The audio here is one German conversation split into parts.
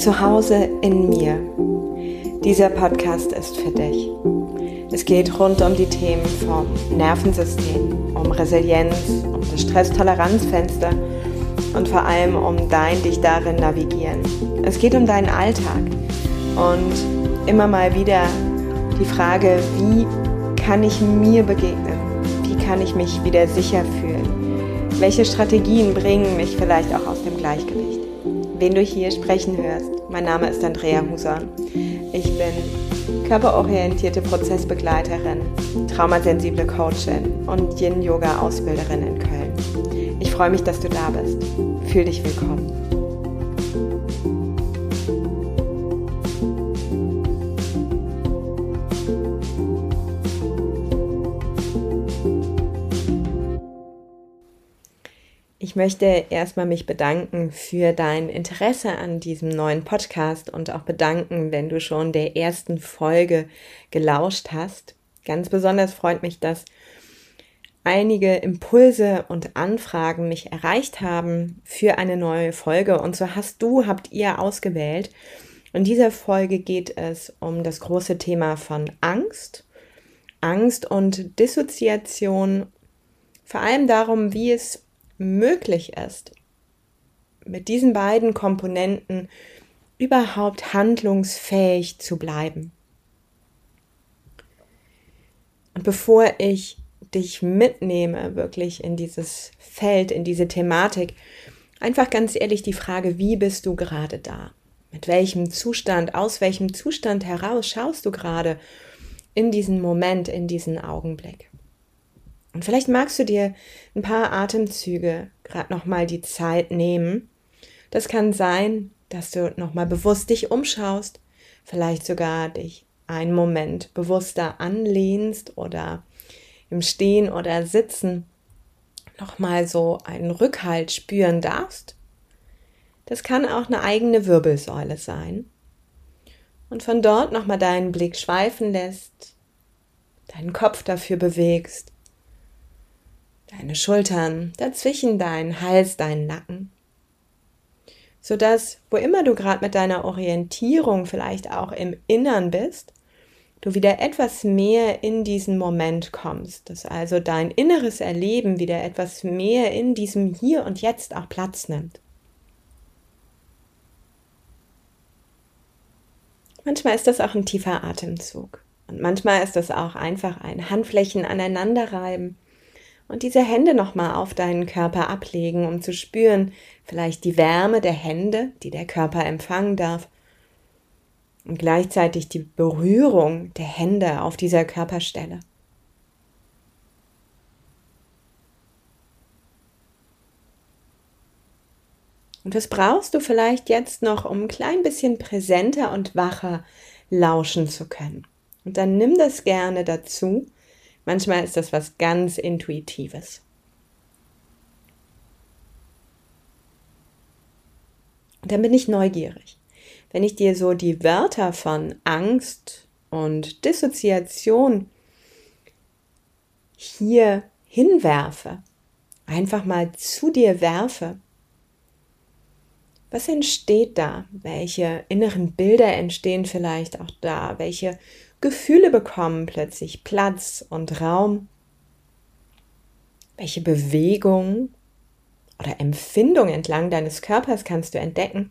Zu Hause in mir. Dieser Podcast ist für dich. Es geht rund um die Themen vom Nervensystem, um Resilienz, um das Stresstoleranzfenster und vor allem um dein dich darin navigieren. Es geht um deinen Alltag und immer mal wieder die Frage, wie kann ich mir begegnen? Wie kann ich mich wieder sicher fühlen? Welche Strategien bringen mich vielleicht auch aus dem Gleichgewicht? Wen du hier sprechen hörst. Mein Name ist Andrea Huson. Ich bin körperorientierte Prozessbegleiterin, traumasensible Coachin und Yin-Yoga-Ausbilderin in Köln. Ich freue mich, dass du da bist. Fühl dich willkommen. Möchte erstmal mich bedanken für dein Interesse an diesem neuen Podcast und auch bedanken, wenn du schon der ersten Folge gelauscht hast. Ganz besonders freut mich, dass einige Impulse und Anfragen mich erreicht haben für eine neue Folge. Und so hast du, habt ihr ausgewählt. In dieser Folge geht es um das große Thema von Angst, Angst und Dissoziation, vor allem darum, wie es möglich ist, mit diesen beiden Komponenten überhaupt handlungsfähig zu bleiben. Und bevor ich dich mitnehme, wirklich in dieses Feld, in diese Thematik, einfach ganz ehrlich die Frage, wie bist du gerade da? Mit welchem Zustand, aus welchem Zustand heraus schaust du gerade in diesen Moment, in diesen Augenblick? Und vielleicht magst du dir ein paar Atemzüge gerade nochmal die Zeit nehmen. Das kann sein, dass du nochmal bewusst dich umschaust, vielleicht sogar dich einen Moment bewusster anlehnst oder im Stehen oder Sitzen nochmal so einen Rückhalt spüren darfst. Das kann auch eine eigene Wirbelsäule sein. Und von dort nochmal deinen Blick schweifen lässt, deinen Kopf dafür bewegst deine Schultern, dazwischen deinen Hals, deinen Nacken, sodass, wo immer du gerade mit deiner Orientierung vielleicht auch im Innern bist, du wieder etwas mehr in diesen Moment kommst, dass also dein inneres Erleben wieder etwas mehr in diesem Hier und Jetzt auch Platz nimmt. Manchmal ist das auch ein tiefer Atemzug. Und manchmal ist das auch einfach ein Handflächen aneinanderreiben und diese Hände nochmal auf deinen Körper ablegen, um zu spüren, vielleicht die Wärme der Hände, die der Körper empfangen darf, und gleichzeitig die Berührung der Hände auf dieser Körperstelle. Und was brauchst du vielleicht jetzt noch, um ein klein bisschen präsenter und wacher lauschen zu können? Und dann nimm das gerne dazu Manchmal ist das was ganz Intuitives. Und dann bin ich neugierig. Wenn ich dir so die Wörter von Angst und Dissoziation hier hinwerfe, einfach mal zu dir werfe, was entsteht da? Welche inneren Bilder entstehen vielleicht auch da? Welche Gefühle bekommen plötzlich Platz und Raum. Welche Bewegungen oder Empfindungen entlang deines Körpers kannst du entdecken?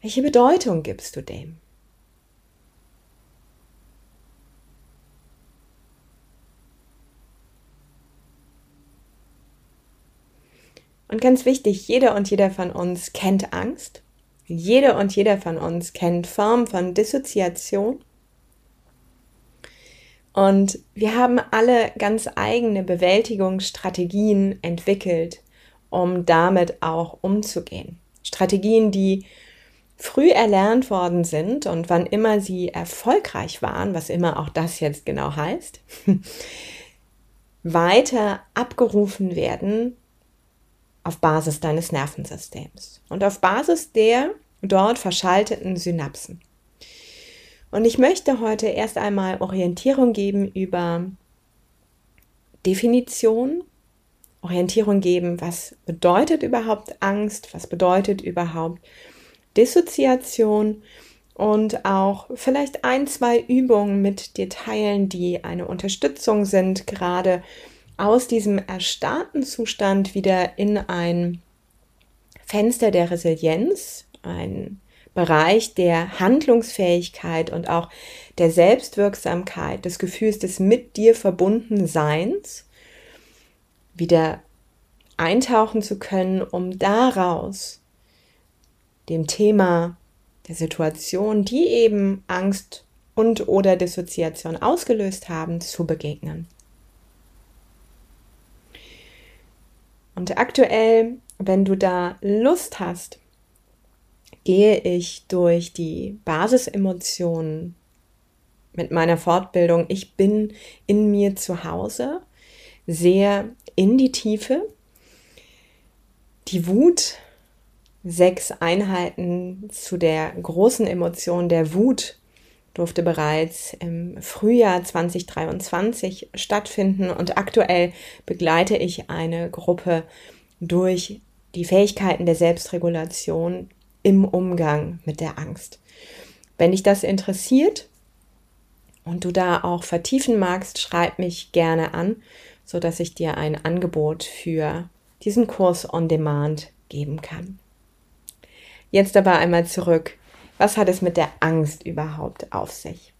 Welche Bedeutung gibst du dem? Und ganz wichtig, jeder und jeder von uns kennt Angst jede und jeder von uns kennt Formen von Dissoziation. Und wir haben alle ganz eigene Bewältigungsstrategien entwickelt, um damit auch umzugehen. Strategien, die früh erlernt worden sind und wann immer sie erfolgreich waren, was immer auch das jetzt genau heißt, weiter abgerufen werden auf Basis deines Nervensystems und auf Basis der dort verschalteten Synapsen. Und ich möchte heute erst einmal Orientierung geben über Definition, Orientierung geben, was bedeutet überhaupt Angst, was bedeutet überhaupt Dissoziation und auch vielleicht ein, zwei Übungen mit dir teilen, die eine Unterstützung sind, gerade aus diesem erstarrten Zustand wieder in ein Fenster der Resilienz, ein Bereich der Handlungsfähigkeit und auch der Selbstwirksamkeit, des Gefühls des mit dir verbunden Seins wieder eintauchen zu können, um daraus dem Thema der Situation, die eben Angst und oder Dissoziation ausgelöst haben, zu begegnen. Und aktuell, wenn du da Lust hast, gehe ich durch die Basisemotionen mit meiner Fortbildung Ich bin in mir zu Hause sehr in die Tiefe. Die Wut, sechs Einheiten zu der großen Emotion der Wut durfte bereits im Frühjahr 2023 stattfinden und aktuell begleite ich eine Gruppe durch die Fähigkeiten der Selbstregulation im Umgang mit der Angst. Wenn dich das interessiert und du da auch vertiefen magst, schreib mich gerne an, so dass ich dir ein Angebot für diesen Kurs on Demand geben kann. Jetzt aber einmal zurück. Was hat es mit der Angst überhaupt auf sich?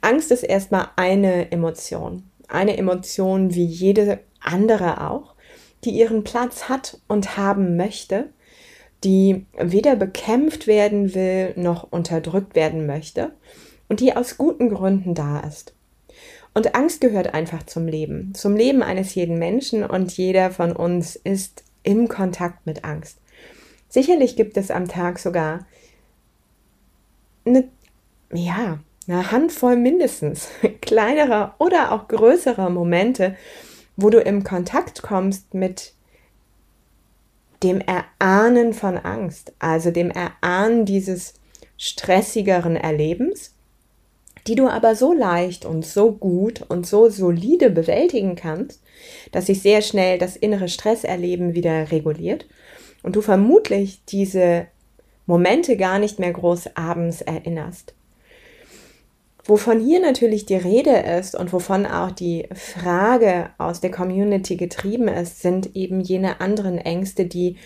Angst ist erstmal eine Emotion. Eine Emotion wie jede andere auch, die ihren Platz hat und haben möchte die weder bekämpft werden will noch unterdrückt werden möchte und die aus guten Gründen da ist. Und Angst gehört einfach zum Leben, zum Leben eines jeden Menschen und jeder von uns ist im Kontakt mit Angst. Sicherlich gibt es am Tag sogar eine, ja, eine Handvoll mindestens kleinerer oder auch größerer Momente, wo du im Kontakt kommst mit dem Erahnen von Angst, also dem Erahnen dieses stressigeren Erlebens, die du aber so leicht und so gut und so solide bewältigen kannst, dass sich sehr schnell das innere Stresserleben wieder reguliert und du vermutlich diese Momente gar nicht mehr groß abends erinnerst. Wovon hier natürlich die Rede ist und wovon auch die Frage aus der Community getrieben ist, sind eben jene anderen Ängste, die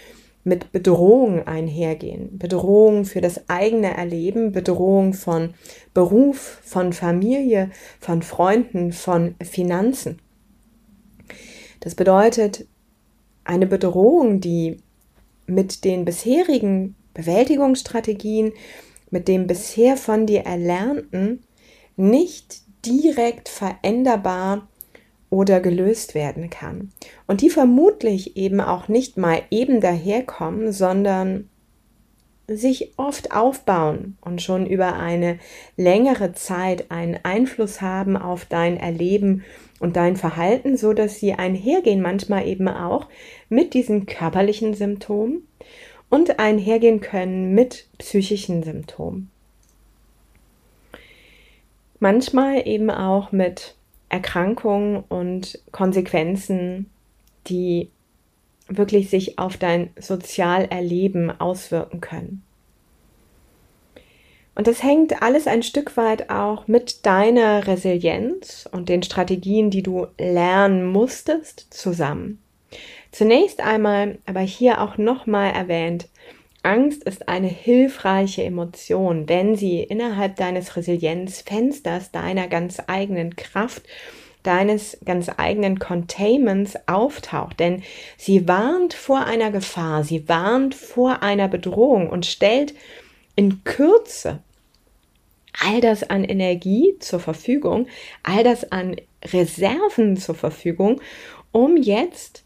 mit Bedrohung einhergehen. Bedrohung für das eigene Erleben, Bedrohung von Beruf, von Familie, von Freunden, von Finanzen. Das bedeutet eine Bedrohung, die mit den bisherigen Bewältigungsstrategien, mit dem bisher von dir Erlernten nicht direkt veränderbar oder gelöst werden kann. Und die vermutlich eben auch nicht mal eben daherkommen, sondern sich oft aufbauen und schon über eine längere Zeit einen Einfluss haben auf dein Erleben und dein Verhalten, so dass sie einhergehen manchmal eben auch mit diesen körperlichen Symptomen und einhergehen können mit psychischen Symptomen. Manchmal eben auch mit Erkrankungen und Konsequenzen, die wirklich sich auf dein Sozialerleben auswirken können. Und das hängt alles ein Stück weit auch mit deiner Resilienz und den Strategien, die du lernen musstest, zusammen. Zunächst einmal, aber hier auch nochmal erwähnt, Angst ist eine hilfreiche Emotion, wenn sie innerhalb deines Resilienzfensters, deiner ganz eigenen Kraft, deines ganz eigenen Containments auftaucht. Denn sie warnt vor einer Gefahr, sie warnt vor einer Bedrohung und stellt in Kürze all das an Energie zur Verfügung, all das an Reserven zur Verfügung, um jetzt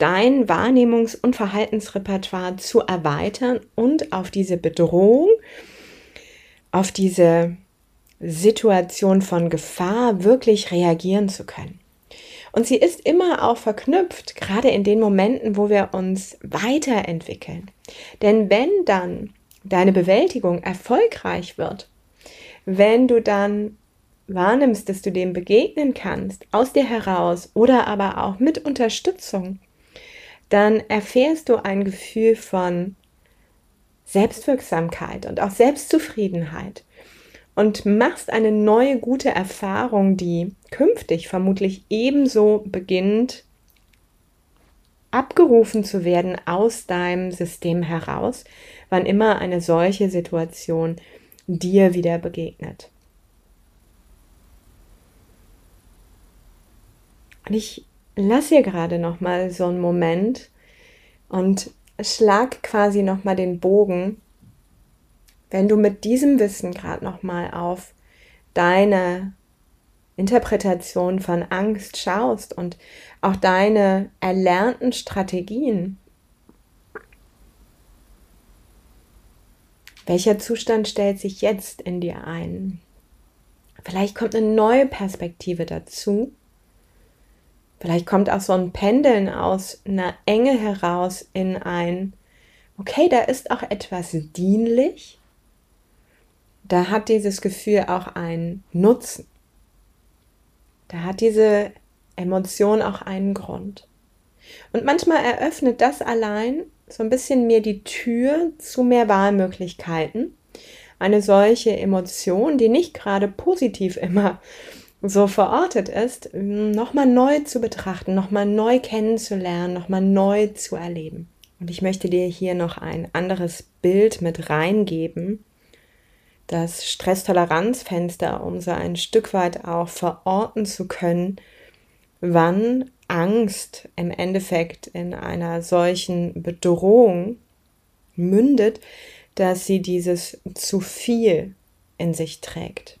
dein Wahrnehmungs- und Verhaltensrepertoire zu erweitern und auf diese Bedrohung, auf diese Situation von Gefahr wirklich reagieren zu können. Und sie ist immer auch verknüpft, gerade in den Momenten, wo wir uns weiterentwickeln. Denn wenn dann deine Bewältigung erfolgreich wird, wenn du dann wahrnimmst, dass du dem begegnen kannst, aus dir heraus oder aber auch mit Unterstützung, dann erfährst du ein Gefühl von Selbstwirksamkeit und auch Selbstzufriedenheit und machst eine neue gute Erfahrung, die künftig vermutlich ebenso beginnt abgerufen zu werden aus deinem System heraus, wann immer eine solche Situation dir wieder begegnet. Und ich lasse hier gerade noch mal so einen Moment und schlag quasi noch mal den Bogen, wenn du mit diesem Wissen gerade noch mal auf deine Interpretation von Angst schaust und auch deine erlernten Strategien. Welcher Zustand stellt sich jetzt in dir ein? Vielleicht kommt eine neue Perspektive dazu Vielleicht kommt auch so ein Pendeln aus einer Enge heraus in ein, okay, da ist auch etwas dienlich. Da hat dieses Gefühl auch einen Nutzen. Da hat diese Emotion auch einen Grund. Und manchmal eröffnet das allein so ein bisschen mir die Tür zu mehr Wahlmöglichkeiten. Eine solche Emotion, die nicht gerade positiv immer so verortet ist, nochmal neu zu betrachten, nochmal neu kennenzulernen, nochmal neu zu erleben. Und ich möchte dir hier noch ein anderes Bild mit reingeben, das Stresstoleranzfenster, um so ein Stück weit auch verorten zu können, wann Angst im Endeffekt in einer solchen Bedrohung mündet, dass sie dieses zu viel in sich trägt.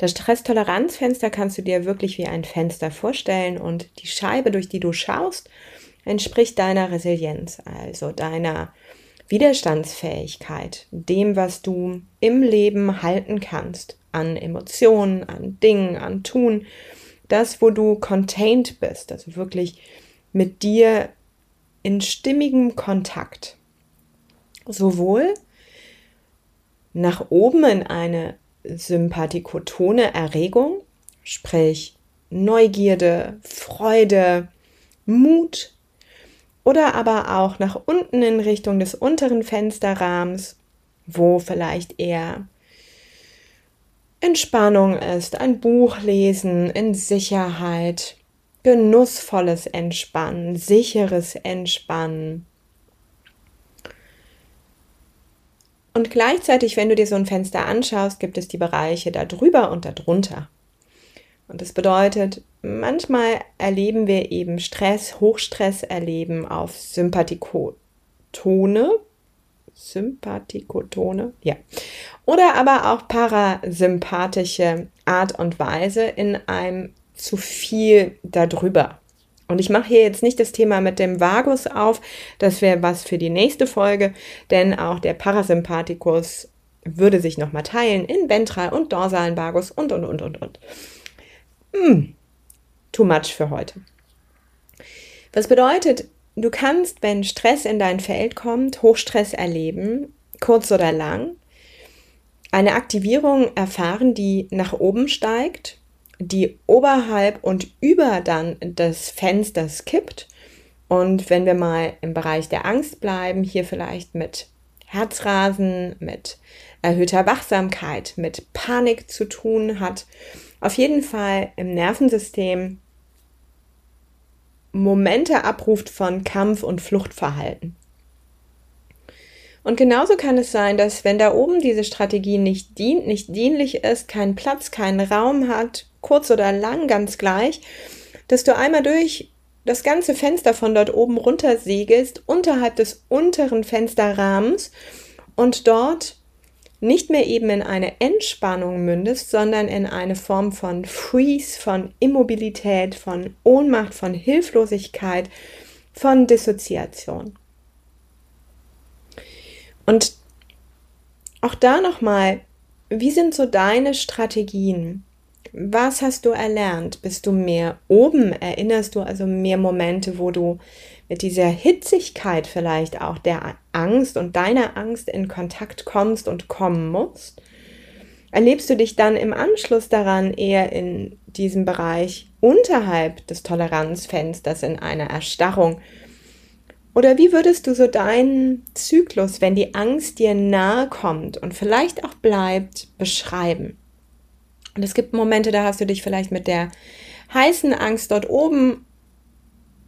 Das Stresstoleranzfenster kannst du dir wirklich wie ein Fenster vorstellen und die Scheibe, durch die du schaust, entspricht deiner Resilienz, also deiner Widerstandsfähigkeit, dem, was du im Leben halten kannst, an Emotionen, an Dingen, an Tun, das, wo du contained bist, also wirklich mit dir in stimmigem Kontakt. Sowohl nach oben in eine sympathikotone Erregung, sprich Neugierde, Freude, Mut oder aber auch nach unten in Richtung des unteren Fensterrahmens, wo vielleicht eher Entspannung ist, ein Buch lesen in Sicherheit, genussvolles Entspannen, sicheres Entspannen, Und gleichzeitig, wenn du dir so ein Fenster anschaust, gibt es die Bereiche da drüber und da drunter. Und das bedeutet, manchmal erleben wir eben Stress, Hochstress erleben auf Sympathikotone. Sympathikotone, ja. Oder aber auch parasympathische Art und Weise in einem zu viel darüber. Und ich mache hier jetzt nicht das Thema mit dem Vagus auf, das wäre was für die nächste Folge, denn auch der Parasympathikus würde sich nochmal teilen in ventral und dorsalen Vagus und, und, und, und, und. Hm, too much für heute. Was bedeutet, du kannst, wenn Stress in dein Feld kommt, Hochstress erleben, kurz oder lang, eine Aktivierung erfahren, die nach oben steigt die oberhalb und über dann des Fensters kippt. Und wenn wir mal im Bereich der Angst bleiben, hier vielleicht mit Herzrasen, mit erhöhter Wachsamkeit, mit Panik zu tun hat, auf jeden Fall im Nervensystem Momente abruft von Kampf- und Fluchtverhalten. Und genauso kann es sein, dass wenn da oben diese Strategie nicht dient, nicht dienlich ist, keinen Platz, keinen Raum hat, kurz oder lang, ganz gleich, dass du einmal durch das ganze Fenster von dort oben runter segelst, unterhalb des unteren Fensterrahmens und dort nicht mehr eben in eine Entspannung mündest, sondern in eine Form von Freeze, von Immobilität, von Ohnmacht, von Hilflosigkeit, von Dissoziation. Und auch da nochmal, wie sind so deine Strategien? Was hast du erlernt? Bist du mehr oben? Erinnerst du also mehr Momente, wo du mit dieser Hitzigkeit vielleicht auch der Angst und deiner Angst in Kontakt kommst und kommen musst? Erlebst du dich dann im Anschluss daran eher in diesem Bereich unterhalb des Toleranzfensters in einer Erstarrung Oder wie würdest du so deinen Zyklus, wenn die Angst dir nahe kommt und vielleicht auch bleibt, beschreiben? Und es gibt Momente, da hast du dich vielleicht mit der heißen Angst dort oben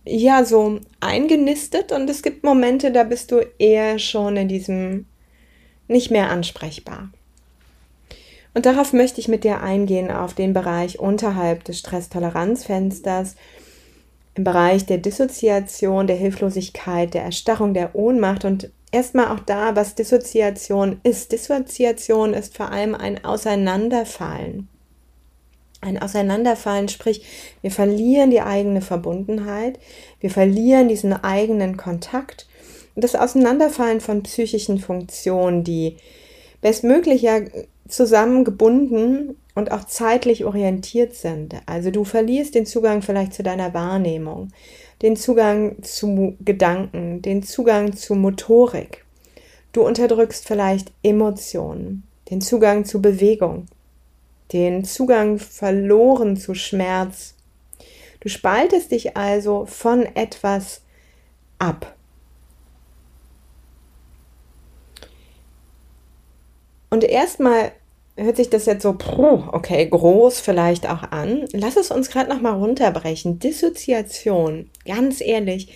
ja so eingenistet und es gibt Momente, da bist du eher schon in diesem nicht mehr ansprechbar. Und darauf möchte ich mit dir eingehen auf den Bereich unterhalb des Stresstoleranzfensters, im Bereich der Dissoziation, der Hilflosigkeit, der Erstarrung, der Ohnmacht und erstmal auch da, was Dissoziation ist. Dissoziation ist vor allem ein Auseinanderfallen ein Auseinanderfallen, sprich, wir verlieren die eigene Verbundenheit, wir verlieren diesen eigenen Kontakt und das Auseinanderfallen von psychischen Funktionen, die bestmöglich ja zusammengebunden und auch zeitlich orientiert sind. Also du verlierst den Zugang vielleicht zu deiner Wahrnehmung, den Zugang zu Gedanken, den Zugang zu Motorik. Du unterdrückst vielleicht Emotionen, den Zugang zu Bewegung den Zugang verloren zu Schmerz. Du spaltest dich also von etwas ab. Und erstmal hört sich das jetzt so, okay, groß vielleicht auch an. Lass es uns gerade nochmal runterbrechen. Dissoziation, ganz ehrlich,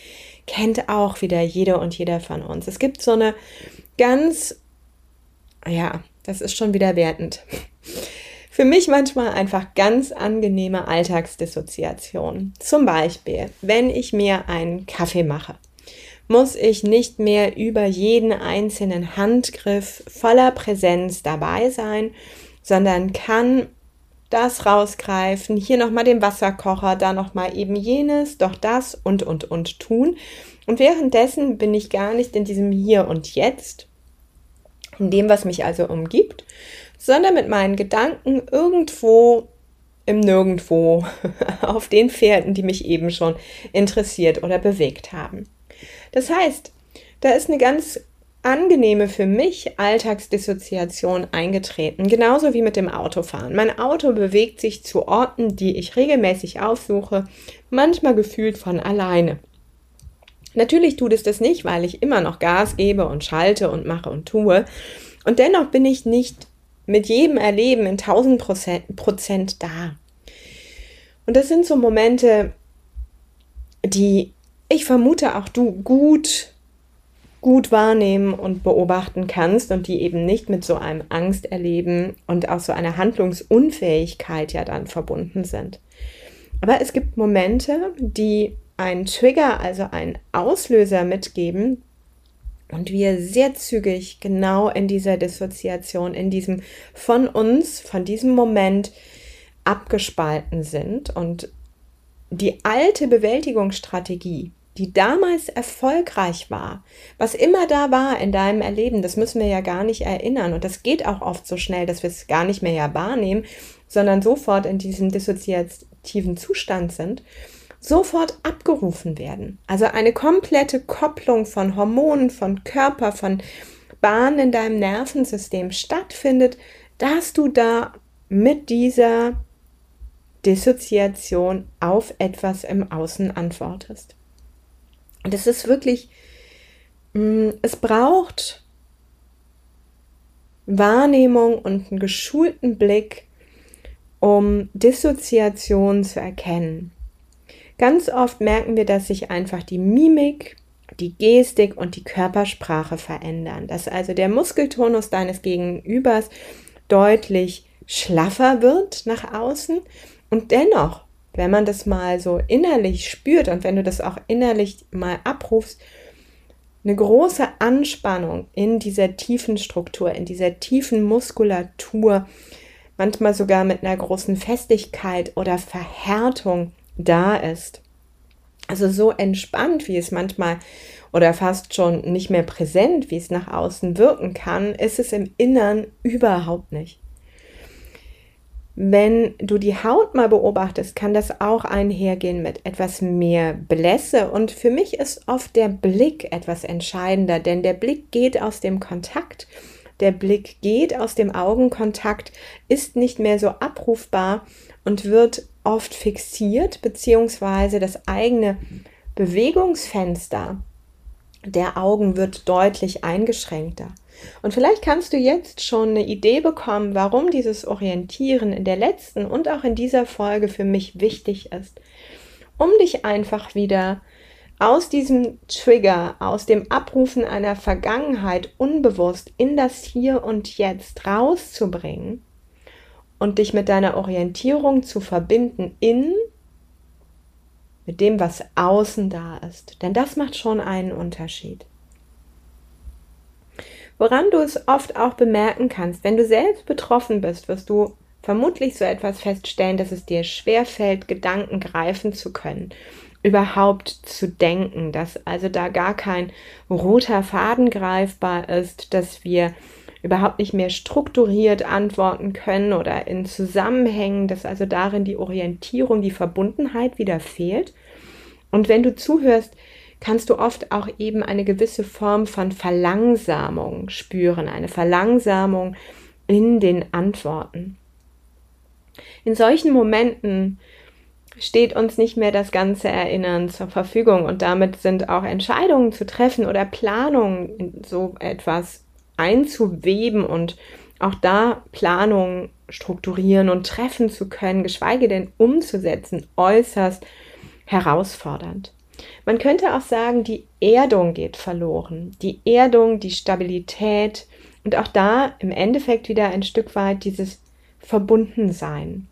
kennt auch wieder jeder und jeder von uns. Es gibt so eine ganz, ja, das ist schon wieder wertend für mich manchmal einfach ganz angenehme Alltagsdissoziation. Zum Beispiel, wenn ich mir einen Kaffee mache, muss ich nicht mehr über jeden einzelnen Handgriff voller Präsenz dabei sein, sondern kann das rausgreifen, hier nochmal den Wasserkocher, da nochmal eben jenes, doch das und und und tun. Und währenddessen bin ich gar nicht in diesem Hier und Jetzt, in dem, was mich also umgibt, sondern mit meinen Gedanken irgendwo im Nirgendwo auf den Pferden, die mich eben schon interessiert oder bewegt haben. Das heißt, da ist eine ganz angenehme für mich Alltagsdissoziation eingetreten, genauso wie mit dem Autofahren. Mein Auto bewegt sich zu Orten, die ich regelmäßig aufsuche, manchmal gefühlt von alleine. Natürlich tut es das nicht, weil ich immer noch Gas gebe und schalte und mache und tue. Und dennoch bin ich nicht mit jedem Erleben in 1000 Prozent da. Und das sind so Momente, die ich vermute auch du gut, gut wahrnehmen und beobachten kannst und die eben nicht mit so einem Angsterleben und auch so einer Handlungsunfähigkeit ja dann verbunden sind. Aber es gibt Momente, die einen Trigger, also einen Auslöser mitgeben, und wir sehr zügig genau in dieser Dissoziation, in diesem von uns, von diesem Moment abgespalten sind und die alte Bewältigungsstrategie, die damals erfolgreich war, was immer da war in deinem Erleben, das müssen wir ja gar nicht erinnern. Und das geht auch oft so schnell, dass wir es gar nicht mehr ja wahrnehmen, sondern sofort in diesem dissoziativen Zustand sind sofort abgerufen werden. Also eine komplette Kopplung von Hormonen, von Körper, von Bahnen in deinem Nervensystem stattfindet, dass du da mit dieser Dissoziation auf etwas im Außen antwortest. Und es ist wirklich, mm, es braucht Wahrnehmung und einen geschulten Blick, um Dissoziation zu erkennen. Ganz oft merken wir, dass sich einfach die Mimik, die Gestik und die Körpersprache verändern. Dass also der Muskeltonus deines Gegenübers deutlich schlaffer wird nach außen und dennoch, wenn man das mal so innerlich spürt und wenn du das auch innerlich mal abrufst, eine große Anspannung in dieser tiefen Struktur, in dieser tiefen Muskulatur, manchmal sogar mit einer großen Festigkeit oder Verhärtung da ist. Also so entspannt, wie es manchmal oder fast schon nicht mehr präsent, wie es nach außen wirken kann, ist es im Innern überhaupt nicht. Wenn du die Haut mal beobachtest, kann das auch einhergehen mit etwas mehr Blässe. Und für mich ist oft der Blick etwas entscheidender, denn der Blick geht aus dem Kontakt. Der Blick geht aus dem Augenkontakt, ist nicht mehr so abrufbar und wird oft fixiert, beziehungsweise das eigene Bewegungsfenster der Augen wird deutlich eingeschränkter. Und vielleicht kannst du jetzt schon eine Idee bekommen, warum dieses Orientieren in der letzten und auch in dieser Folge für mich wichtig ist, um dich einfach wieder aus diesem Trigger, aus dem Abrufen einer Vergangenheit unbewusst in das Hier und Jetzt rauszubringen und dich mit deiner Orientierung zu verbinden in mit dem, was außen da ist. Denn das macht schon einen Unterschied. Woran du es oft auch bemerken kannst, wenn du selbst betroffen bist, wirst du vermutlich so etwas feststellen, dass es dir schwerfällt, Gedanken greifen zu können, überhaupt zu denken, dass also da gar kein roter Faden greifbar ist, dass wir überhaupt nicht mehr strukturiert antworten können oder in Zusammenhängen, dass also darin die Orientierung, die Verbundenheit wieder fehlt. Und wenn du zuhörst, kannst du oft auch eben eine gewisse Form von Verlangsamung spüren, eine Verlangsamung in den Antworten. In solchen Momenten steht uns nicht mehr das ganze Erinnern zur Verfügung und damit sind auch Entscheidungen zu treffen oder Planungen so etwas einzuweben und auch da Planungen strukturieren und treffen zu können, geschweige denn umzusetzen, äußerst herausfordernd. Man könnte auch sagen, die Erdung geht verloren. Die Erdung, die Stabilität und auch da im Endeffekt wieder ein Stück weit dieses Verbundensein.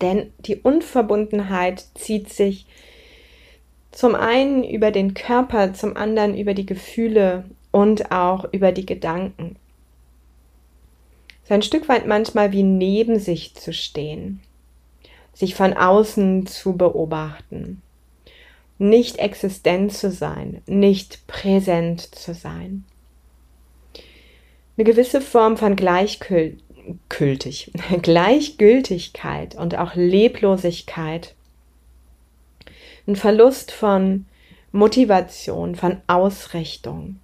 Denn die Unverbundenheit zieht sich zum einen über den Körper, zum anderen über die Gefühle und auch über die Gedanken. Ist ein Stück weit manchmal wie neben sich zu stehen, sich von außen zu beobachten, nicht existent zu sein, nicht präsent zu sein. Eine gewisse Form von Gleichgültig, Gleichgültigkeit und auch Leblosigkeit. Ein Verlust von Motivation, von Ausrichtung.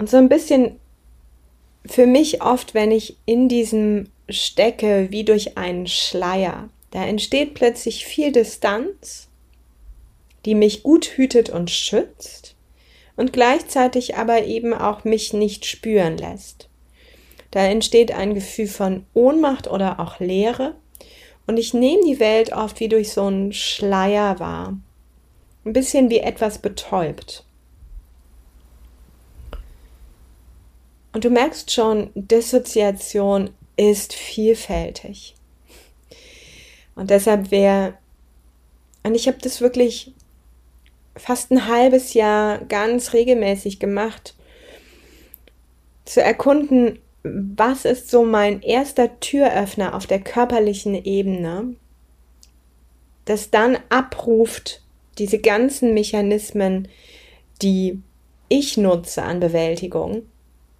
Und so ein bisschen für mich oft, wenn ich in diesem stecke, wie durch einen Schleier, da entsteht plötzlich viel Distanz, die mich gut hütet und schützt und gleichzeitig aber eben auch mich nicht spüren lässt. Da entsteht ein Gefühl von Ohnmacht oder auch Leere und ich nehme die Welt oft wie durch so einen Schleier wahr. Ein bisschen wie etwas betäubt. Und du merkst schon, Dissoziation ist vielfältig. Und deshalb wäre, und ich habe das wirklich fast ein halbes Jahr ganz regelmäßig gemacht, zu erkunden, was ist so mein erster Türöffner auf der körperlichen Ebene, das dann abruft diese ganzen Mechanismen, die ich nutze an Bewältigung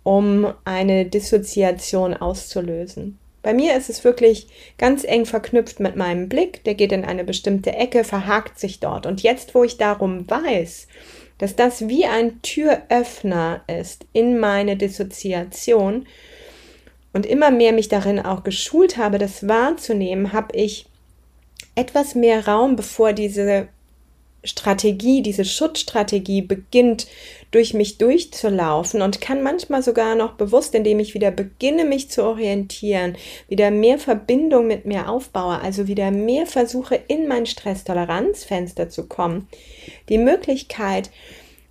um eine Dissoziation auszulösen. Bei mir ist es wirklich ganz eng verknüpft mit meinem Blick, der geht in eine bestimmte Ecke, verhakt sich dort. Und jetzt, wo ich darum weiß, dass das wie ein Türöffner ist in meine Dissoziation und immer mehr mich darin auch geschult habe, das wahrzunehmen, habe ich etwas mehr Raum, bevor diese Strategie, diese Schutzstrategie beginnt durch mich durchzulaufen und kann manchmal sogar noch bewusst, indem ich wieder beginne, mich zu orientieren, wieder mehr Verbindung mit mir aufbaue, also wieder mehr versuche, in mein Stresstoleranzfenster zu kommen, die Möglichkeit,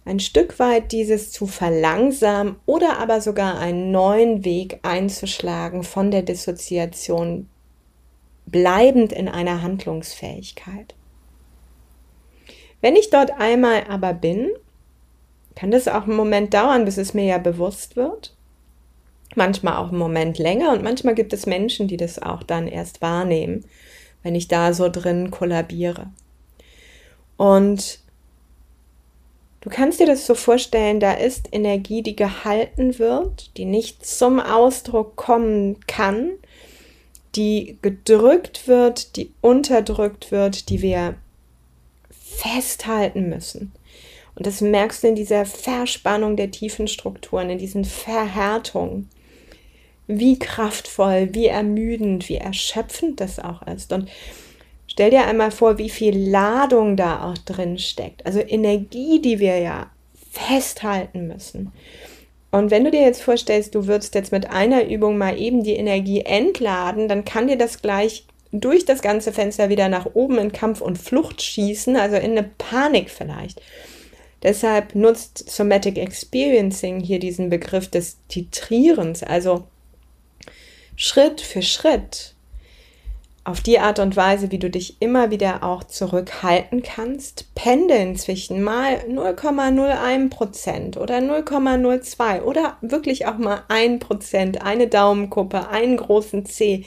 ein Stück weit dieses zu verlangsamen oder aber sogar einen neuen Weg einzuschlagen von der Dissoziation, bleibend in einer Handlungsfähigkeit. Wenn ich dort einmal aber bin, kann das auch einen Moment dauern, bis es mir ja bewusst wird. Manchmal auch einen Moment länger und manchmal gibt es Menschen, die das auch dann erst wahrnehmen, wenn ich da so drin kollabiere. Und du kannst dir das so vorstellen, da ist Energie, die gehalten wird, die nicht zum Ausdruck kommen kann, die gedrückt wird, die unterdrückt wird, die wir festhalten müssen. Und das merkst du in dieser Verspannung der tiefen Strukturen, in diesen Verhärtungen. Wie kraftvoll, wie ermüdend, wie erschöpfend das auch ist. Und Stell dir einmal vor, wie viel Ladung da auch drin steckt. Also Energie, die wir ja festhalten müssen. Und wenn du dir jetzt vorstellst, du würdest jetzt mit einer Übung mal eben die Energie entladen, dann kann dir das gleich durch das ganze Fenster wieder nach oben in Kampf und Flucht schießen, also in eine Panik vielleicht. Deshalb nutzt Somatic Experiencing hier diesen Begriff des Titrierens, also Schritt für Schritt auf die Art und Weise, wie du dich immer wieder auch zurückhalten kannst, pendeln zwischen mal 0,01 Prozent oder 0,02 oder wirklich auch mal 1 Prozent, eine Daumenkuppe, einen großen C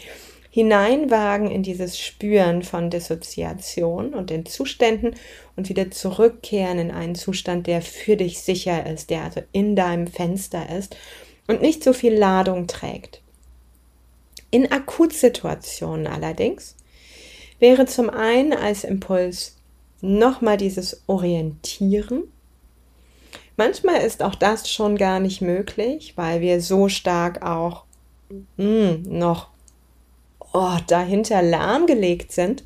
hineinwagen in dieses Spüren von Dissoziation und den Zuständen und wieder zurückkehren in einen Zustand, der für dich sicher ist, der also in deinem Fenster ist und nicht so viel Ladung trägt. In Akutsituationen allerdings wäre zum einen als Impuls nochmal dieses Orientieren. Manchmal ist auch das schon gar nicht möglich, weil wir so stark auch mh, hm, noch oh, dahinter lahmgelegt sind,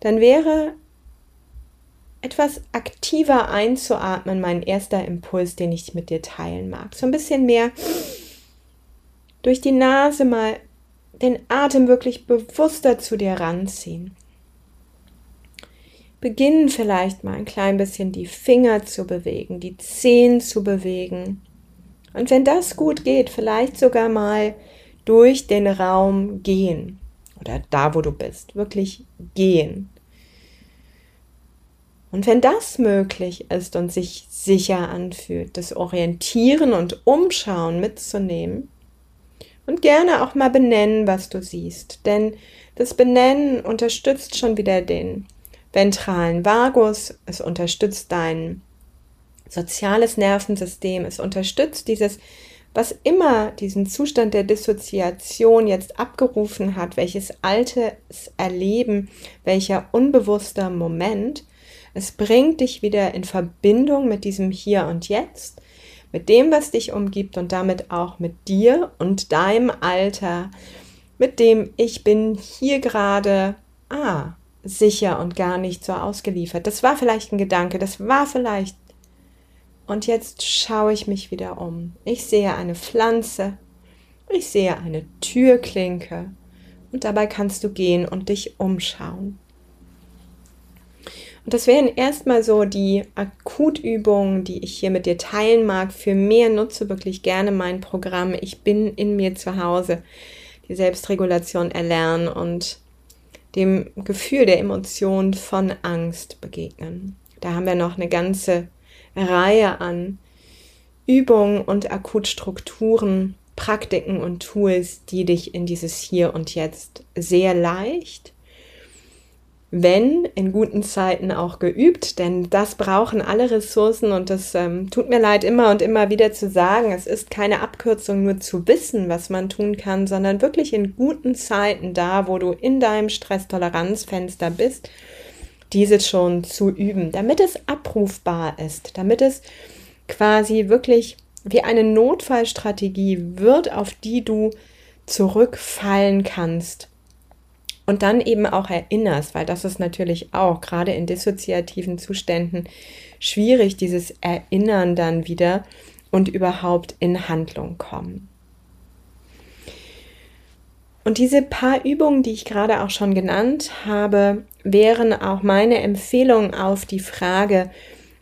dann wäre etwas aktiver einzuatmen mein erster Impuls, den ich mit dir teilen mag. So ein bisschen mehr durch die Nase mal den Atem wirklich bewusster zu dir ranziehen. Beginnen vielleicht mal ein klein bisschen die Finger zu bewegen, die Zehen zu bewegen. Und wenn das gut geht, vielleicht sogar mal durch den Raum gehen. Oder da, wo du bist, wirklich gehen. Und wenn das möglich ist und sich sicher anfühlt, das Orientieren und Umschauen mitzunehmen und gerne auch mal benennen, was du siehst, denn das Benennen unterstützt schon wieder den ventralen Vagus, es unterstützt dein soziales Nervensystem, es unterstützt dieses was immer diesen Zustand der Dissoziation jetzt abgerufen hat, welches altes Erleben, welcher unbewusster Moment, es bringt dich wieder in Verbindung mit diesem Hier und Jetzt, mit dem, was dich umgibt und damit auch mit dir und deinem Alter, mit dem ich bin hier gerade, ah, sicher und gar nicht so ausgeliefert. Das war vielleicht ein Gedanke, das war vielleicht und jetzt schaue ich mich wieder um. Ich sehe eine Pflanze, ich sehe eine Türklinke und dabei kannst du gehen und dich umschauen. Und das wären erstmal so die Akutübungen, die ich hier mit dir teilen mag. Für mehr nutze wirklich gerne mein Programm. Ich bin in mir zu Hause. Die Selbstregulation erlernen und dem Gefühl der Emotion von Angst begegnen. Da haben wir noch eine ganze Reihe an Übungen und Akutstrukturen, Praktiken und Tools, die dich in dieses Hier und Jetzt sehr leicht, wenn in guten Zeiten auch geübt, denn das brauchen alle Ressourcen und das ähm, tut mir leid immer und immer wieder zu sagen, es ist keine Abkürzung nur zu wissen, was man tun kann, sondern wirklich in guten Zeiten da, wo du in deinem Stresstoleranzfenster bist dieses schon zu üben, damit es abrufbar ist, damit es quasi wirklich wie eine Notfallstrategie wird, auf die du zurückfallen kannst und dann eben auch erinnerst, weil das ist natürlich auch gerade in dissoziativen Zuständen schwierig, dieses Erinnern dann wieder und überhaupt in Handlung kommen. Und diese paar Übungen, die ich gerade auch schon genannt habe, wären auch meine Empfehlung auf die Frage,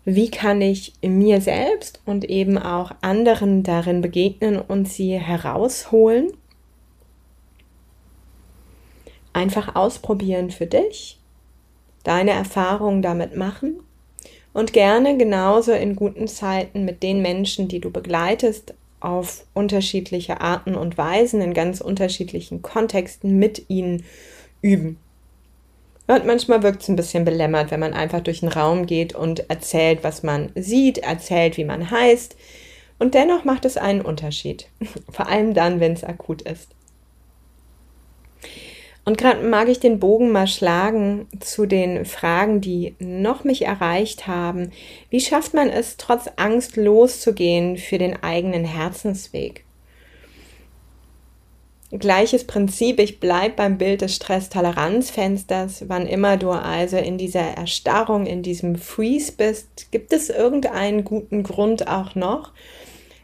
wie kann ich mir selbst und eben auch anderen darin begegnen und sie herausholen. Einfach ausprobieren für dich, deine Erfahrungen damit machen und gerne genauso in guten Zeiten mit den Menschen, die du begleitest, auf unterschiedliche Arten und Weisen in ganz unterschiedlichen Kontexten mit ihnen üben. Und manchmal wirkt es ein bisschen belämmert, wenn man einfach durch den Raum geht und erzählt, was man sieht, erzählt, wie man heißt. Und dennoch macht es einen Unterschied. Vor allem dann, wenn es akut ist. Und gerade mag ich den Bogen mal schlagen zu den Fragen, die noch mich erreicht haben. Wie schafft man es, trotz Angst loszugehen für den eigenen Herzensweg? Gleiches Prinzip, ich bleibe beim Bild des Stresstoleranzfensters. Wann immer du also in dieser Erstarrung, in diesem Freeze bist, gibt es irgendeinen guten Grund auch noch?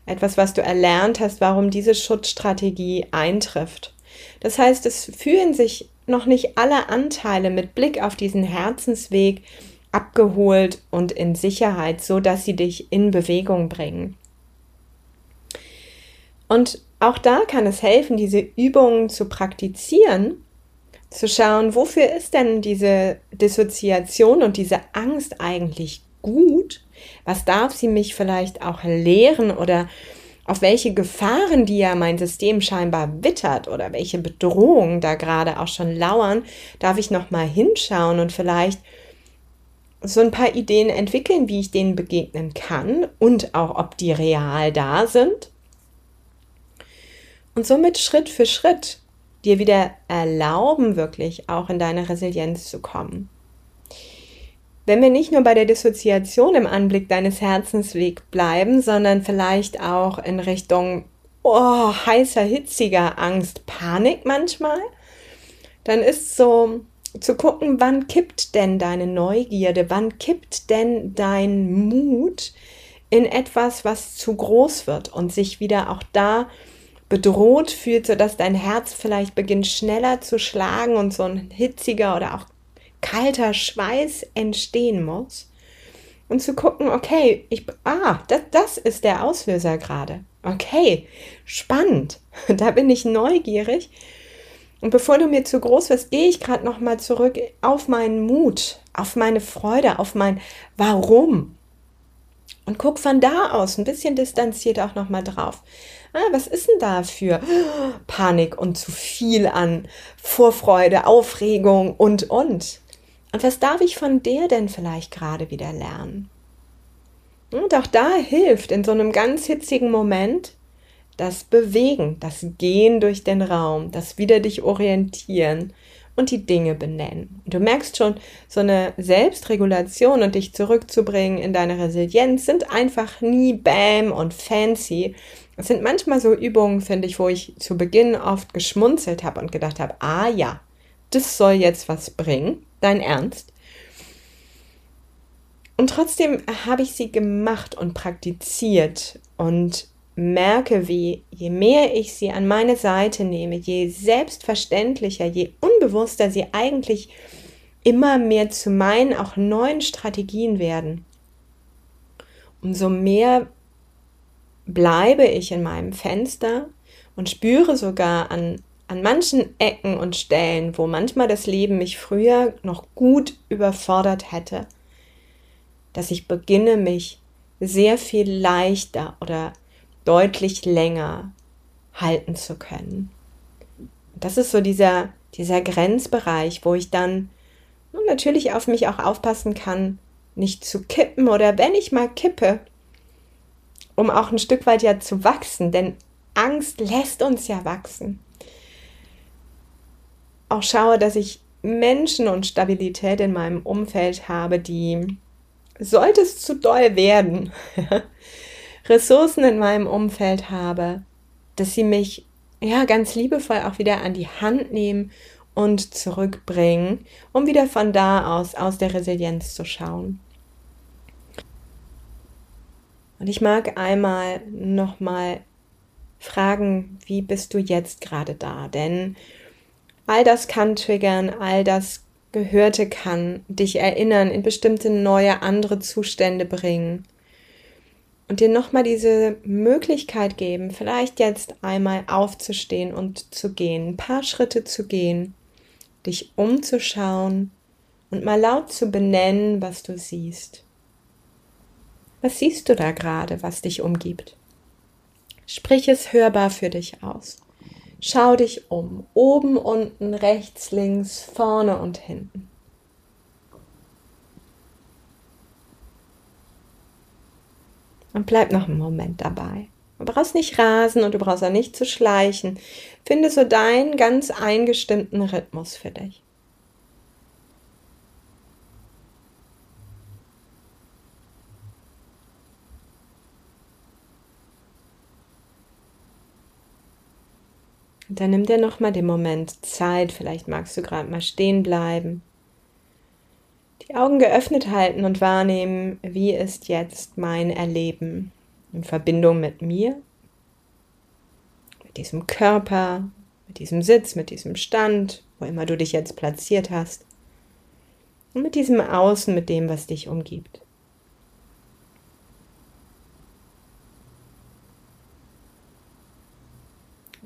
Etwas, was du erlernt hast, warum diese Schutzstrategie eintrifft. Das heißt, es fühlen sich noch nicht alle Anteile mit Blick auf diesen Herzensweg abgeholt und in Sicherheit, so dass sie dich in Bewegung bringen. Und auch da kann es helfen, diese Übungen zu praktizieren, zu schauen, wofür ist denn diese Dissoziation und diese Angst eigentlich gut? Was darf sie mich vielleicht auch lehren oder auf welche Gefahren, die ja mein System scheinbar wittert oder welche Bedrohungen da gerade auch schon lauern, darf ich noch mal hinschauen und vielleicht so ein paar Ideen entwickeln, wie ich denen begegnen kann und auch ob die real da sind und somit Schritt für Schritt dir wieder erlauben, wirklich auch in deine Resilienz zu kommen. Wenn wir nicht nur bei der Dissoziation im Anblick deines Herzensweg bleiben, sondern vielleicht auch in Richtung oh, heißer, hitziger Angst, Panik manchmal, dann ist so zu gucken, wann kippt denn deine Neugierde, wann kippt denn dein Mut in etwas, was zu groß wird und sich wieder auch da bedroht fühlt, sodass dein Herz vielleicht beginnt schneller zu schlagen und so ein hitziger oder auch kalter Schweiß entstehen muss. Und zu gucken, okay, ich, ah, das, das ist der Auslöser gerade. Okay, spannend. Da bin ich neugierig. Und bevor du mir zu groß wirst, gehe ich gerade noch mal zurück auf meinen Mut, auf meine Freude, auf mein Warum. Und guck von da aus ein bisschen distanziert auch noch mal drauf ah, was ist denn da für Panik und zu viel an Vorfreude, Aufregung und, und. Und was darf ich von der denn vielleicht gerade wieder lernen? Und auch da hilft in so einem ganz hitzigen Moment das Bewegen, das Gehen durch den Raum, das wieder dich orientieren und die Dinge benennen. Du merkst schon, so eine Selbstregulation und dich zurückzubringen in deine Resilienz sind einfach nie bam und fancy, es sind manchmal so Übungen, finde ich, wo ich zu Beginn oft geschmunzelt habe und gedacht habe, ah ja, das soll jetzt was bringen, dein Ernst. Und trotzdem habe ich sie gemacht und praktiziert und merke, wie je mehr ich sie an meine Seite nehme, je selbstverständlicher, je unbewusster sie eigentlich immer mehr zu meinen auch neuen Strategien werden, umso mehr bleibe ich in meinem Fenster und spüre sogar an, an manchen Ecken und Stellen, wo manchmal das Leben mich früher noch gut überfordert hätte, dass ich beginne, mich sehr viel leichter oder deutlich länger halten zu können. Das ist so dieser, dieser Grenzbereich, wo ich dann natürlich auf mich auch aufpassen kann, nicht zu kippen oder wenn ich mal kippe, um auch ein Stück weit ja zu wachsen, denn Angst lässt uns ja wachsen. Auch schaue, dass ich Menschen und Stabilität in meinem Umfeld habe, die, sollte es zu doll werden, Ressourcen in meinem Umfeld habe, dass sie mich ja ganz liebevoll auch wieder an die Hand nehmen und zurückbringen, um wieder von da aus aus der Resilienz zu schauen. Und ich mag einmal nochmal fragen, wie bist du jetzt gerade da? Denn all das kann triggern, all das Gehörte kann dich erinnern, in bestimmte neue, andere Zustände bringen. Und dir nochmal diese Möglichkeit geben, vielleicht jetzt einmal aufzustehen und zu gehen, ein paar Schritte zu gehen, dich umzuschauen und mal laut zu benennen, was du siehst. Was siehst du da gerade, was dich umgibt? Sprich es hörbar für dich aus. Schau dich um. Oben, unten, rechts, links, vorne und hinten. Und bleib noch einen Moment dabei. Du brauchst nicht rasen und du brauchst auch nicht zu schleichen. Finde so deinen ganz eingestimmten Rhythmus für dich. Und dann nimm dir nochmal den Moment Zeit, vielleicht magst du gerade mal stehen bleiben. Die Augen geöffnet halten und wahrnehmen, wie ist jetzt mein Erleben in Verbindung mit mir, mit diesem Körper, mit diesem Sitz, mit diesem Stand, wo immer du dich jetzt platziert hast. Und mit diesem Außen, mit dem, was dich umgibt.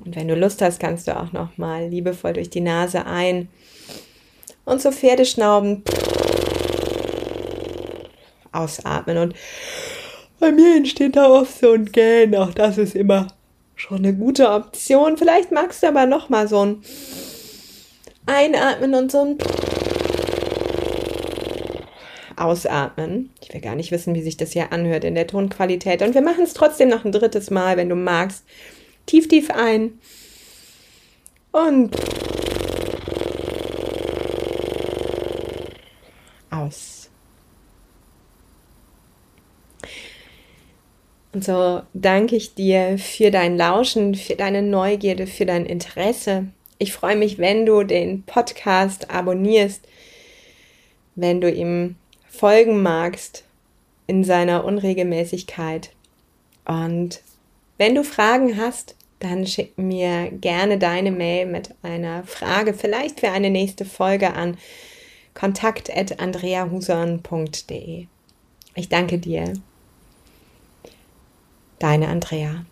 Und wenn du Lust hast, kannst du auch noch mal liebevoll durch die Nase ein und so Pferdeschnauben ausatmen. Und bei mir entsteht da oft so ein Gähnen. Auch das ist immer schon eine gute Option. Vielleicht magst du aber noch mal so ein Einatmen und so ein Ausatmen. Ich will gar nicht wissen, wie sich das hier anhört in der Tonqualität. Und wir machen es trotzdem noch ein drittes Mal, wenn du magst. Tief, tief ein. Und aus. Und so danke ich dir für dein Lauschen, für deine Neugierde, für dein Interesse. Ich freue mich, wenn du den Podcast abonnierst, wenn du ihm folgen magst in seiner Unregelmäßigkeit. Und wenn du Fragen hast, dann schick mir gerne deine Mail mit einer Frage, vielleicht für eine nächste Folge an kontakt.andreahuson.de. Ich danke dir. Deine Andrea.